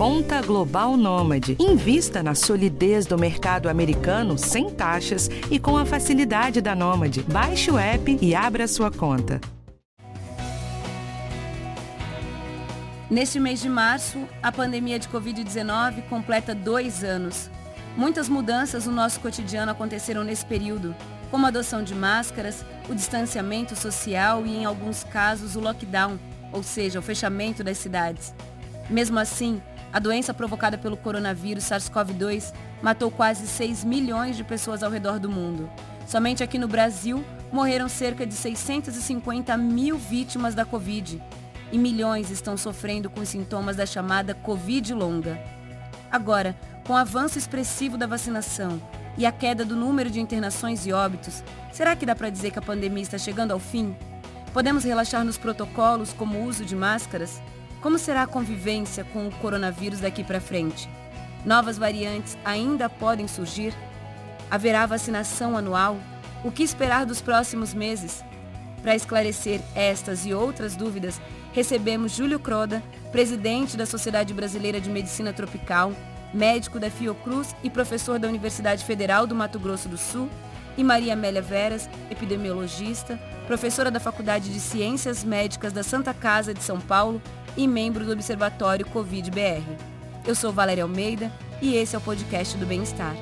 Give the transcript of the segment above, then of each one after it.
Conta Global Nômade. Invista na solidez do mercado americano sem taxas e com a facilidade da Nômade. Baixe o app e abra sua conta. Neste mês de março, a pandemia de Covid-19 completa dois anos. Muitas mudanças no nosso cotidiano aconteceram nesse período, como a adoção de máscaras, o distanciamento social e, em alguns casos, o lockdown, ou seja, o fechamento das cidades. Mesmo assim, a doença provocada pelo coronavírus SARS-CoV-2 matou quase 6 milhões de pessoas ao redor do mundo. Somente aqui no Brasil, morreram cerca de 650 mil vítimas da Covid e milhões estão sofrendo com os sintomas da chamada Covid longa. Agora, com o avanço expressivo da vacinação e a queda do número de internações e óbitos, será que dá para dizer que a pandemia está chegando ao fim? Podemos relaxar nos protocolos como o uso de máscaras? Como será a convivência com o coronavírus daqui para frente? Novas variantes ainda podem surgir? Haverá vacinação anual? O que esperar dos próximos meses? Para esclarecer estas e outras dúvidas, recebemos Júlio Croda, presidente da Sociedade Brasileira de Medicina Tropical, médico da Fiocruz e professor da Universidade Federal do Mato Grosso do Sul, e Maria Amélia Veras, epidemiologista, professora da Faculdade de Ciências Médicas da Santa Casa de São Paulo e membro do Observatório Covid-BR. Eu sou Valéria Almeida e esse é o podcast do Bem-Estar.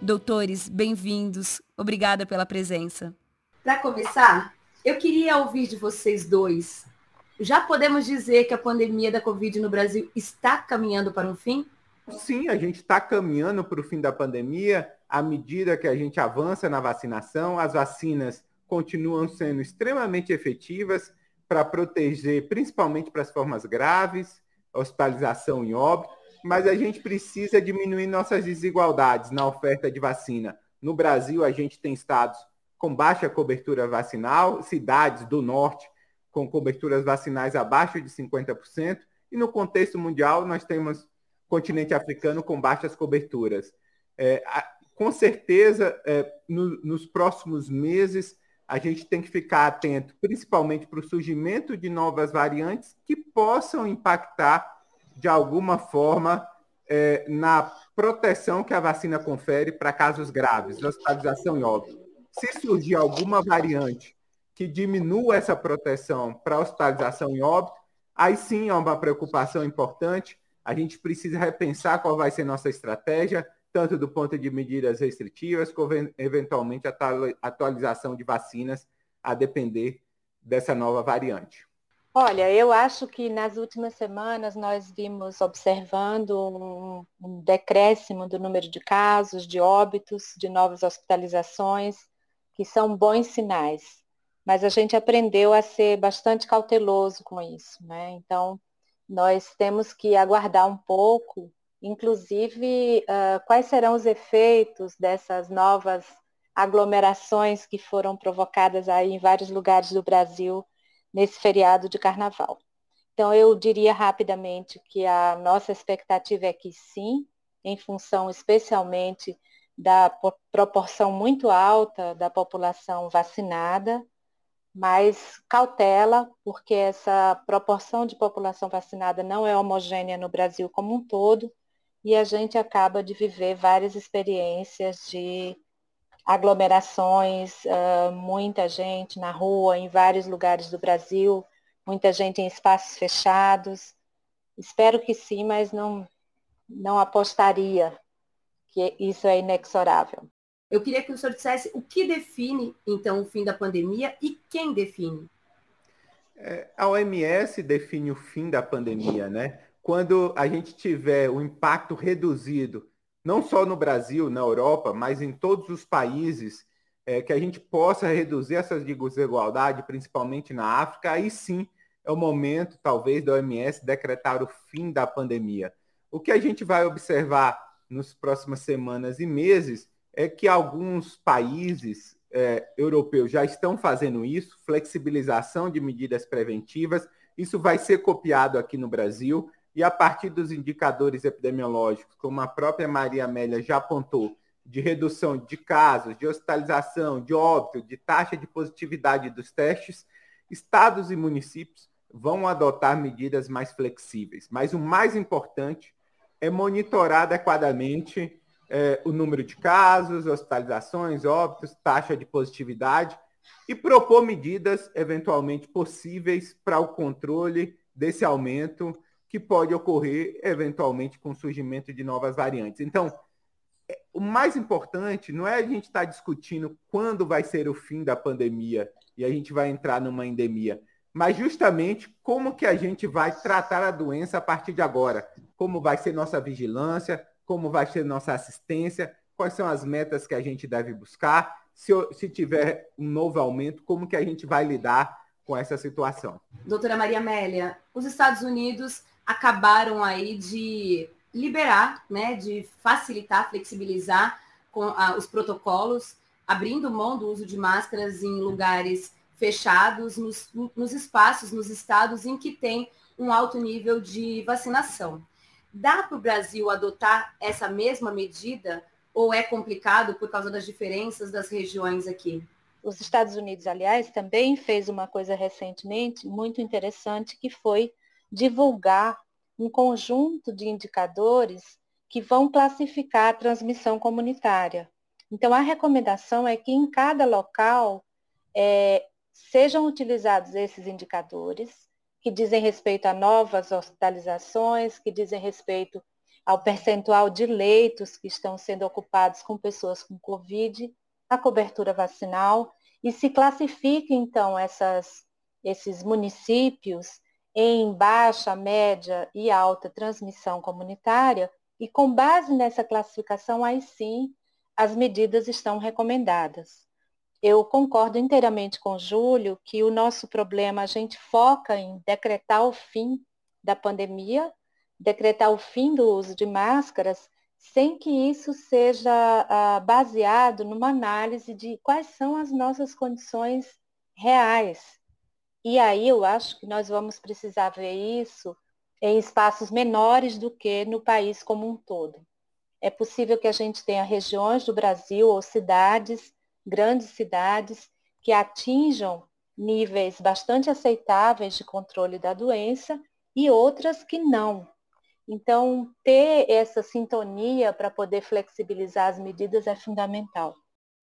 Doutores, bem-vindos. Obrigada pela presença. Para começar, eu queria ouvir de vocês dois. Já podemos dizer que a pandemia da Covid no Brasil está caminhando para um fim? Sim, a gente está caminhando para o fim da pandemia à medida que a gente avança na vacinação. As vacinas continuam sendo extremamente efetivas para proteger, principalmente para as formas graves, hospitalização e óbito, mas a gente precisa diminuir nossas desigualdades na oferta de vacina. No Brasil, a gente tem estados com baixa cobertura vacinal, cidades do norte com coberturas vacinais abaixo de 50%, e no contexto mundial nós temos continente africano com baixas coberturas. É, com certeza, é, no, nos próximos meses, a gente tem que ficar atento, principalmente para o surgimento de novas variantes que possam impactar de alguma forma é, na proteção que a vacina confere para casos graves, hospitalização e óbito se surgir alguma variante que diminua essa proteção para hospitalização e óbito, aí sim é uma preocupação importante. A gente precisa repensar qual vai ser nossa estratégia, tanto do ponto de medidas restritivas, como eventualmente a atualização de vacinas, a depender dessa nova variante. Olha, eu acho que nas últimas semanas nós vimos observando um, decréscimo do número de casos, de óbitos, de novas hospitalizações que são bons sinais, mas a gente aprendeu a ser bastante cauteloso com isso, né? Então, nós temos que aguardar um pouco, inclusive, uh, quais serão os efeitos dessas novas aglomerações que foram provocadas aí em vários lugares do Brasil nesse feriado de carnaval. Então, eu diria rapidamente que a nossa expectativa é que sim, em função especialmente da proporção muito alta da população vacinada, mas cautela, porque essa proporção de população vacinada não é homogênea no Brasil como um todo, e a gente acaba de viver várias experiências de aglomerações, uh, muita gente na rua, em vários lugares do Brasil, muita gente em espaços fechados. Espero que sim, mas não, não apostaria que isso é inexorável. Eu queria que o senhor dissesse o que define, então, o fim da pandemia e quem define. É, a OMS define o fim da pandemia, né? Quando a gente tiver o impacto reduzido, não só no Brasil, na Europa, mas em todos os países, é, que a gente possa reduzir essas desigualdades, principalmente na África, aí sim é o momento, talvez, da OMS decretar o fim da pandemia. O que a gente vai observar nas próximas semanas e meses é que alguns países é, europeus já estão fazendo isso, flexibilização de medidas preventivas. Isso vai ser copiado aqui no Brasil e a partir dos indicadores epidemiológicos, como a própria Maria Amélia já apontou, de redução de casos, de hospitalização, de óbito, de taxa de positividade dos testes, estados e municípios vão adotar medidas mais flexíveis. Mas o mais importante é monitorar adequadamente é, o número de casos, hospitalizações, óbitos, taxa de positividade e propor medidas eventualmente possíveis para o controle desse aumento que pode ocorrer eventualmente com o surgimento de novas variantes. Então, é, o mais importante não é a gente estar tá discutindo quando vai ser o fim da pandemia e a gente vai entrar numa endemia, mas justamente como que a gente vai tratar a doença a partir de agora, como vai ser nossa vigilância, como vai ser nossa assistência, quais são as metas que a gente deve buscar, se, se tiver um novo aumento, como que a gente vai lidar com essa situação. Doutora Maria Amélia, os Estados Unidos acabaram aí de liberar, né, de facilitar, flexibilizar com a, os protocolos, abrindo mão do uso de máscaras em lugares fechados, nos, nos espaços, nos estados em que tem um alto nível de vacinação. Dá para o Brasil adotar essa mesma medida ou é complicado por causa das diferenças das regiões aqui? Os Estados Unidos, aliás, também fez uma coisa recentemente muito interessante, que foi divulgar um conjunto de indicadores que vão classificar a transmissão comunitária. Então, a recomendação é que em cada local é, sejam utilizados esses indicadores, que dizem respeito a novas hospitalizações, que dizem respeito ao percentual de leitos que estão sendo ocupados com pessoas com Covid, a cobertura vacinal, e se classifique, então, essas, esses municípios em baixa, média e alta transmissão comunitária, e com base nessa classificação, aí sim, as medidas estão recomendadas. Eu concordo inteiramente com o Júlio que o nosso problema, a gente foca em decretar o fim da pandemia, decretar o fim do uso de máscaras, sem que isso seja ah, baseado numa análise de quais são as nossas condições reais e aí eu acho que nós vamos precisar ver isso em espaços menores do que no país como um todo. É possível que a gente tenha regiões do Brasil ou cidades, grandes cidades, que atinjam níveis bastante aceitáveis de controle da doença e outras que não. Então, ter essa sintonia para poder flexibilizar as medidas é fundamental.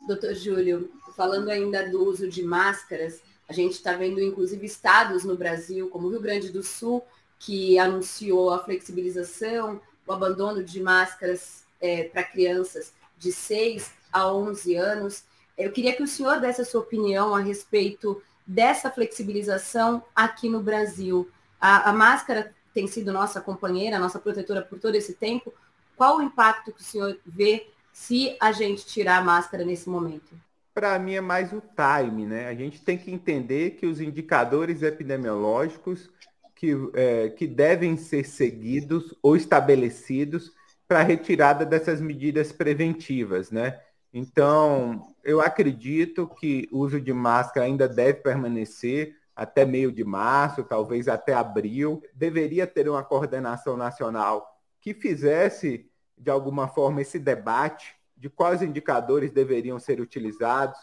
Doutor Júlio, falando ainda do uso de máscaras, a gente está vendo, inclusive, estados no Brasil, como o Rio Grande do Sul, que anunciou a flexibilização, o abandono de máscaras é, para crianças de 6 a 11 anos. Eu queria que o senhor desse a sua opinião a respeito dessa flexibilização aqui no Brasil. A, a máscara tem sido nossa companheira, nossa protetora por todo esse tempo. Qual o impacto que o senhor vê se a gente tirar a máscara nesse momento? Para mim é mais o time, né? A gente tem que entender que os indicadores epidemiológicos que, é, que devem ser seguidos ou estabelecidos para a retirada dessas medidas preventivas, né? Então, eu acredito que o uso de máscara ainda deve permanecer até meio de março, talvez até abril. Deveria ter uma coordenação nacional que fizesse, de alguma forma, esse debate de quais indicadores deveriam ser utilizados,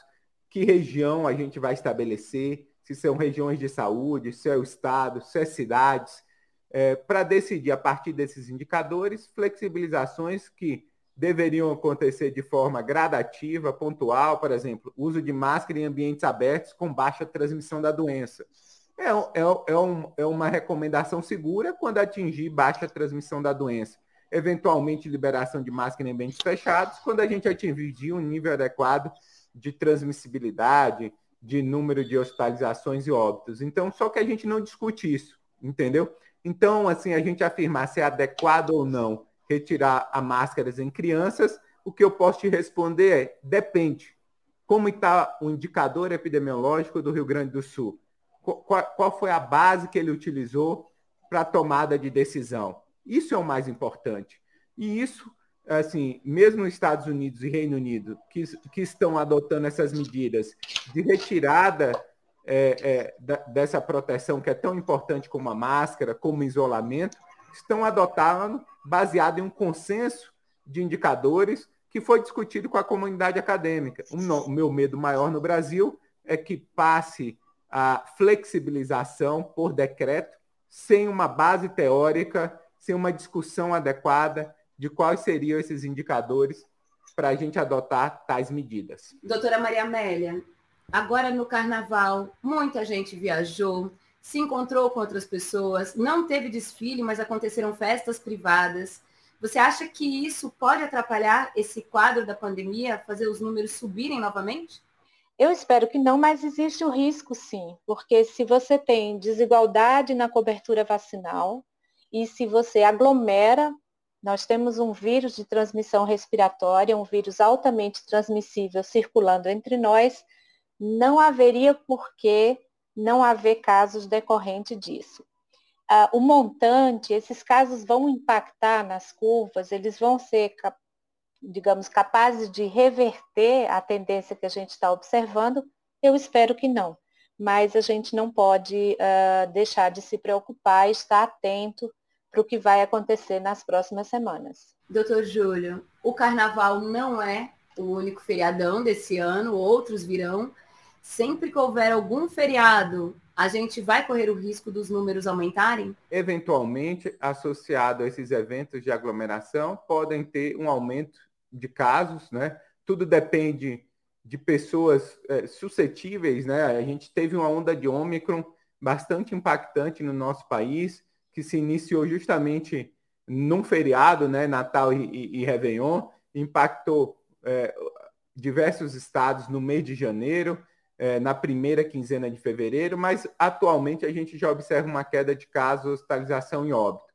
que região a gente vai estabelecer, se são regiões de saúde, se é o estado, se é cidades, é, para decidir a partir desses indicadores flexibilizações que deveriam acontecer de forma gradativa, pontual, por exemplo, uso de máscara em ambientes abertos com baixa transmissão da doença. É, é, é, um, é uma recomendação segura quando atingir baixa transmissão da doença eventualmente liberação de máscara em ambientes fechados, quando a gente atingir um nível adequado de transmissibilidade, de número de hospitalizações e óbitos. Então, só que a gente não discute isso, entendeu? Então, assim, a gente afirmar se é adequado ou não retirar a máscaras em crianças, o que eu posso te responder é depende. Como está o indicador epidemiológico do Rio Grande do Sul? Qual, qual foi a base que ele utilizou para a tomada de decisão? Isso é o mais importante. E isso, assim, mesmo Estados Unidos e Reino Unido, que, que estão adotando essas medidas de retirada é, é, da, dessa proteção que é tão importante como a máscara, como isolamento, estão adotando baseado em um consenso de indicadores que foi discutido com a comunidade acadêmica. O, o meu medo maior no Brasil é que passe a flexibilização por decreto, sem uma base teórica, sem uma discussão adequada de quais seriam esses indicadores para a gente adotar tais medidas. Doutora Maria Amélia, agora no carnaval, muita gente viajou, se encontrou com outras pessoas, não teve desfile, mas aconteceram festas privadas. Você acha que isso pode atrapalhar esse quadro da pandemia, fazer os números subirem novamente? Eu espero que não, mas existe o risco sim, porque se você tem desigualdade na cobertura vacinal e se você aglomera, nós temos um vírus de transmissão respiratória, um vírus altamente transmissível circulando entre nós, não haveria por que não haver casos decorrentes disso. Ah, o montante, esses casos vão impactar nas curvas, eles vão ser, digamos, capazes de reverter a tendência que a gente está observando? Eu espero que não. Mas a gente não pode uh, deixar de se preocupar estar atento para o que vai acontecer nas próximas semanas. Doutor Júlio, o carnaval não é o único feriadão desse ano, outros virão sempre que houver algum feriado, a gente vai correr o risco dos números aumentarem? Eventualmente, associado a esses eventos de aglomeração, podem ter um aumento de casos, né? Tudo depende de pessoas é, suscetíveis, né? A gente teve uma onda de Ômicron bastante impactante no nosso país, que se iniciou justamente num feriado, né? Natal e, e, e Réveillon, impactou é, diversos estados no mês de janeiro, é, na primeira quinzena de fevereiro, mas atualmente a gente já observa uma queda de casos, hospitalização e óbito.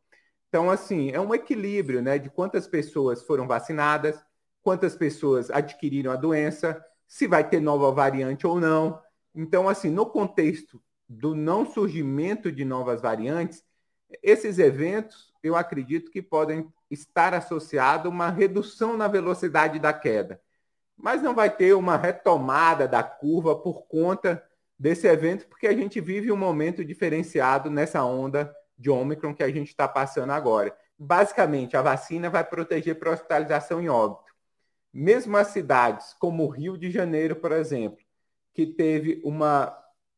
Então, assim, é um equilíbrio né, de quantas pessoas foram vacinadas, quantas pessoas adquiriram a doença, se vai ter nova variante ou não. Então, assim, no contexto do não surgimento de novas variantes, esses eventos, eu acredito que podem estar associados a uma redução na velocidade da queda mas não vai ter uma retomada da curva por conta desse evento, porque a gente vive um momento diferenciado nessa onda de Ômicron que a gente está passando agora. Basicamente, a vacina vai proteger para hospitalização em óbito. Mesmo as cidades como o Rio de Janeiro, por exemplo, que teve uma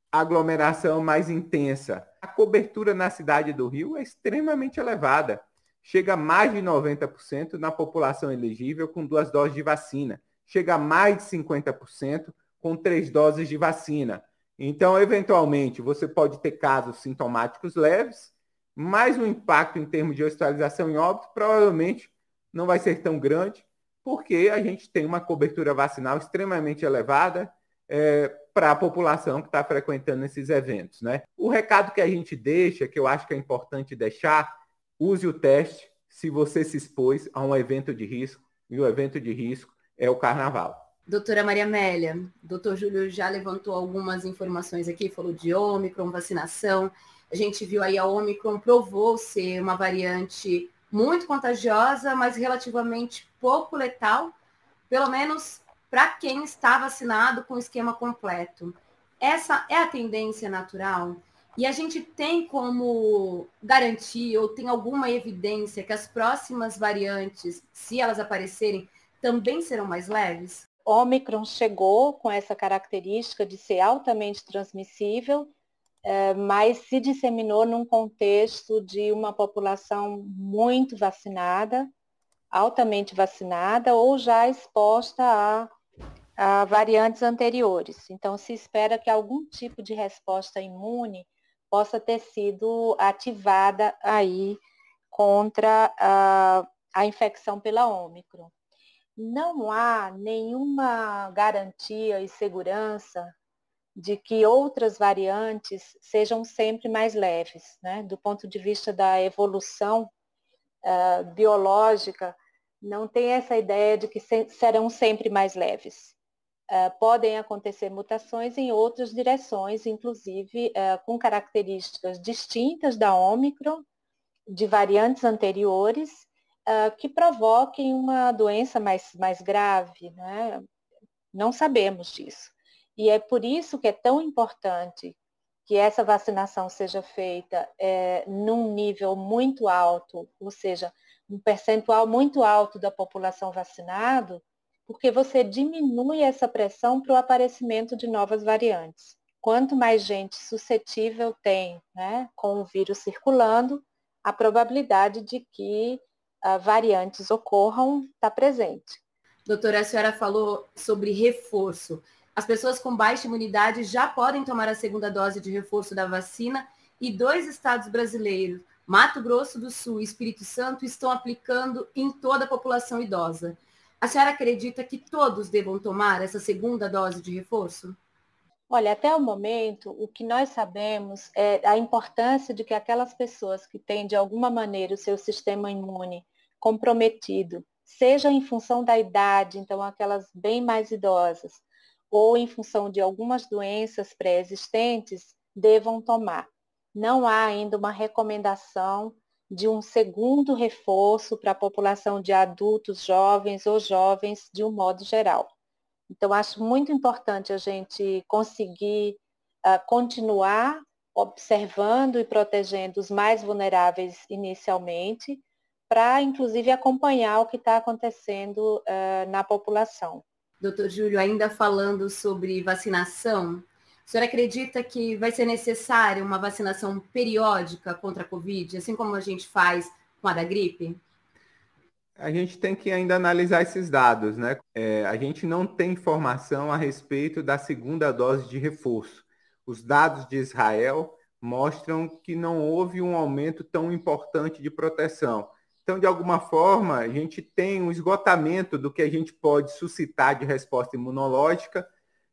aglomeração mais intensa, a cobertura na cidade do Rio é extremamente elevada. Chega a mais de 90% na população elegível com duas doses de vacina chega a mais de 50% com três doses de vacina. Então, eventualmente, você pode ter casos sintomáticos leves, mas o impacto em termos de hospitalização em óbito provavelmente não vai ser tão grande, porque a gente tem uma cobertura vacinal extremamente elevada é, para a população que está frequentando esses eventos. Né? O recado que a gente deixa, que eu acho que é importante deixar, use o teste se você se expôs a um evento de risco, e o evento de risco é o carnaval. Doutora Maria Amélia, doutor Júlio já levantou algumas informações aqui, falou de Ômicron, vacinação. A gente viu aí a Ômicron provou ser uma variante muito contagiosa, mas relativamente pouco letal, pelo menos para quem está vacinado com o esquema completo. Essa é a tendência natural? E a gente tem como garantir ou tem alguma evidência que as próximas variantes, se elas aparecerem, também serão mais leves? Ômicron chegou com essa característica de ser altamente transmissível, é, mas se disseminou num contexto de uma população muito vacinada, altamente vacinada ou já exposta a, a variantes anteriores. Então, se espera que algum tipo de resposta imune possa ter sido ativada aí contra a, a infecção pela Ômicron não há nenhuma garantia e segurança de que outras variantes sejam sempre mais leves, né? Do ponto de vista da evolução uh, biológica, não tem essa ideia de que se serão sempre mais leves. Uh, podem acontecer mutações em outras direções, inclusive uh, com características distintas da Ômicron, de variantes anteriores, uh, que provoquem uma doença mais, mais grave. Né? Não sabemos disso. E é por isso que é tão importante que essa vacinação seja feita é, num nível muito alto, ou seja, um percentual muito alto da população vacinado, porque você diminui essa pressão para o aparecimento de novas variantes. quanto mais gente suscetível tem né, com o vírus circulando, a probabilidade de que uh, variantes ocorram está presente. Doutora, a senhora falou sobre reforço. As pessoas com baixa imunidade já podem tomar a segunda dose de reforço da vacina e dois estados brasileiros, Mato Grosso do Sul e Espírito Santo, estão aplicando em toda a população idosa. A senhora acredita que todos devam tomar essa segunda dose de reforço? Olha, até o momento, o que nós sabemos é a importância de que aquelas pessoas que têm, de alguma maneira, o seu sistema imune comprometido, seja em função da idade, então aquelas bem mais idosas, ou em função de algumas doenças pré-existentes, devam tomar. Não há ainda uma recomendação de um segundo reforço para a população de adultos jovens ou jovens de um modo geral. Então, acho muito importante a gente conseguir uh, continuar observando e protegendo os mais vulneráveis inicialmente, para, inclusive, acompanhar o que está acontecendo uh, na população. Doutor Júlio, ainda falando sobre vacinação, o senhor acredita que vai ser necessária uma vacinação periódica contra a Covid, assim como a gente faz com a da gripe? A gente tem que ainda analisar esses dados, né? É, a gente não tem informação a respeito da segunda dose de reforço. Os dados de Israel mostram que não houve um aumento tão importante de proteção. Então, de alguma forma, a gente tem um esgotamento do que a gente pode suscitar de resposta imunológica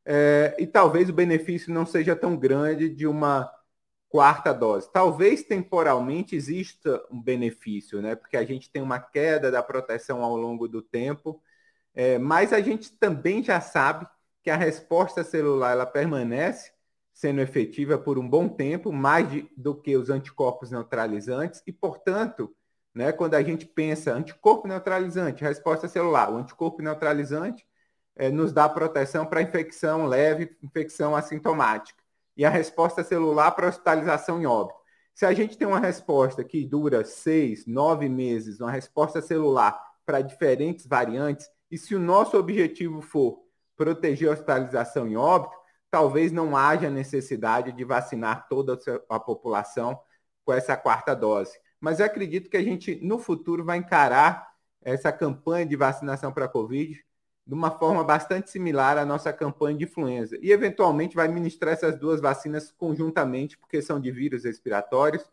é, e talvez o benefício não seja tão grande de uma quarta dose. Talvez temporalmente exista um benefício, né? Porque a gente tem uma queda da proteção ao longo do tempo, é, mas a gente também já sabe que a resposta celular ela permanece sendo efetiva por um bom tempo, mais de, do que os anticorpos neutralizantes, e, portanto, né, quando a gente pensa anticorpo neutralizante, resposta celular, o anticorpo neutralizante é, nos dá proteção para infecção leve, infecção assintomática e a resposta celular para hospitalização em óbito. Se a gente tem uma resposta que dura seis, nove meses, uma resposta celular para diferentes variantes, e se o nosso objetivo for proteger a hospitalização em óbito, talvez não haja necessidade de vacinar toda a população com essa quarta dose. Mas eu acredito que a gente, no futuro, vai encarar essa campanha de vacinação para a Covid de uma forma bastante similar à nossa campanha de influenza. E, eventualmente, vai ministrar essas duas vacinas conjuntamente, porque são de vírus respiratórios,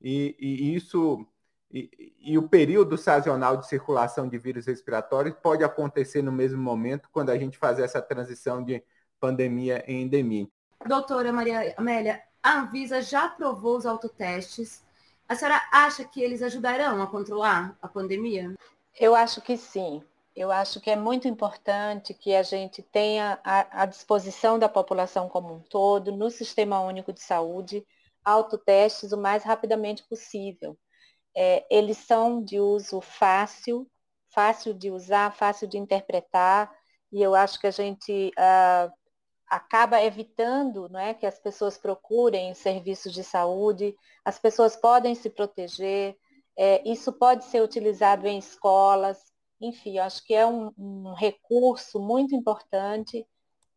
e, e isso. E, e, o período sazonal de circulação de vírus respiratórios pode acontecer no mesmo momento, quando a gente fazer essa transição de pandemia em endemia. Doutora Maria Amélia, a Anvisa já aprovou os autotestes. A senhora acha que eles ajudarão a controlar a pandemia? Eu acho que sim eu acho que é muito importante que a gente tenha à disposição da população como um todo, no Sistema Único de Saúde, autotestes o mais rapidamente possível. É, eles são de uso fácil, fácil de usar, fácil de interpretar, e eu acho que a gente ah, acaba evitando não é, que as pessoas procurem serviços de saúde, as pessoas podem se proteger, é, isso pode ser utilizado em escolas, enfim, acho que é um, um recurso muito importante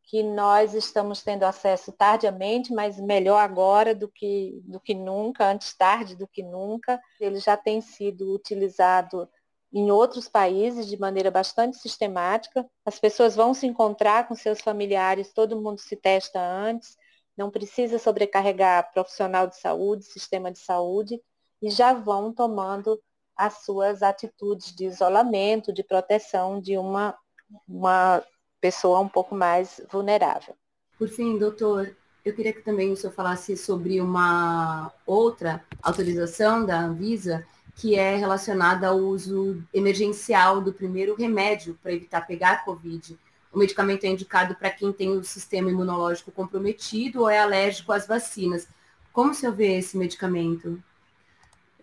que nós estamos tendo acesso tardiamente, mas melhor agora do que, do que nunca, antes tarde do que nunca. Ele já tem sido utilizado em outros países de maneira bastante sistemática. As pessoas vão se encontrar com seus familiares, todo mundo se testa antes, não precisa sobrecarregar profissional de saúde, sistema de saúde, e já vão tomando as suas atitudes de isolamento, de proteção de uma, uma pessoa um pouco mais vulnerável. Por fim, doutor, eu queria que também o senhor falasse sobre uma outra autorização da Anvisa, que é relacionada ao uso emergencial do primeiro remédio para evitar pegar Covid. O medicamento é indicado para quem tem o sistema imunológico comprometido ou é alérgico às vacinas. Como o senhor vê esse medicamento?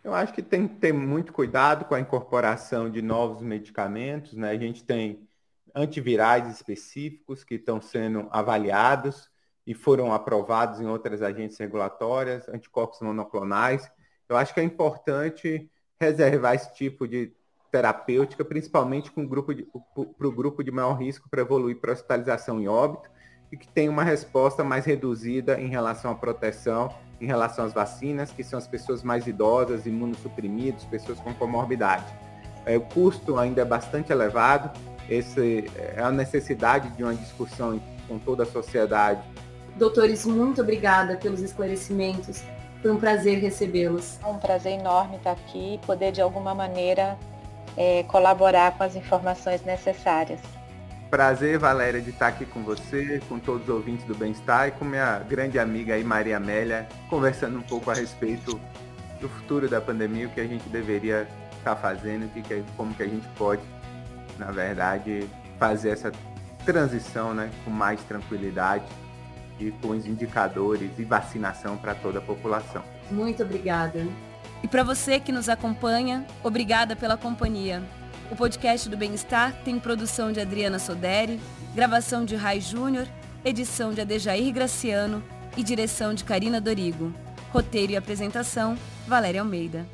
Eu acho que tem que ter muito cuidado com a incorporação de novos medicamentos. Né? A gente tem antivirais específicos que estão sendo avaliados e foram aprovados em outras agências regulatórias, anticorpos monoclonais. Eu acho que é importante reservar esse tipo de terapêutica, principalmente para o grupo de maior risco para evoluir para hospitalização em óbito. e que tem uma resposta mais reduzida em relação à proteção, em relação às vacinas, que são as pessoas mais idosas, imunossuprimidos, pessoas com comorbidade. É, o custo ainda é bastante elevado, esse é a necessidade de uma discussão com toda a sociedade. Doutores, muito obrigada pelos esclarecimentos. Foi um prazer recebê-los. É um prazer enorme estar aqui e poder, de alguma maneira, é, colaborar com as informações necessárias. Prazer, Valéria, de estar aqui com você, com todos os ouvintes do Bem-Estar e com minha grande amiga aí, Maria Amélia, conversando um pouco a respeito do futuro da pandemia, o que a gente deveria estar fazendo, que, como que a gente pode, na verdade, fazer essa transição né, com mais tranquilidade e com os indicadores e vacinação para toda a população. Muito obrigada. E para você que nos acompanha, obrigada pela companhia. O podcast do Bem-Estar tem produção de Adriana Soderi, gravação de Rai Júnior, edição de Adejair Graciano e direção de Karina Dorigo. Roteiro e apresentação, Valéria Almeida.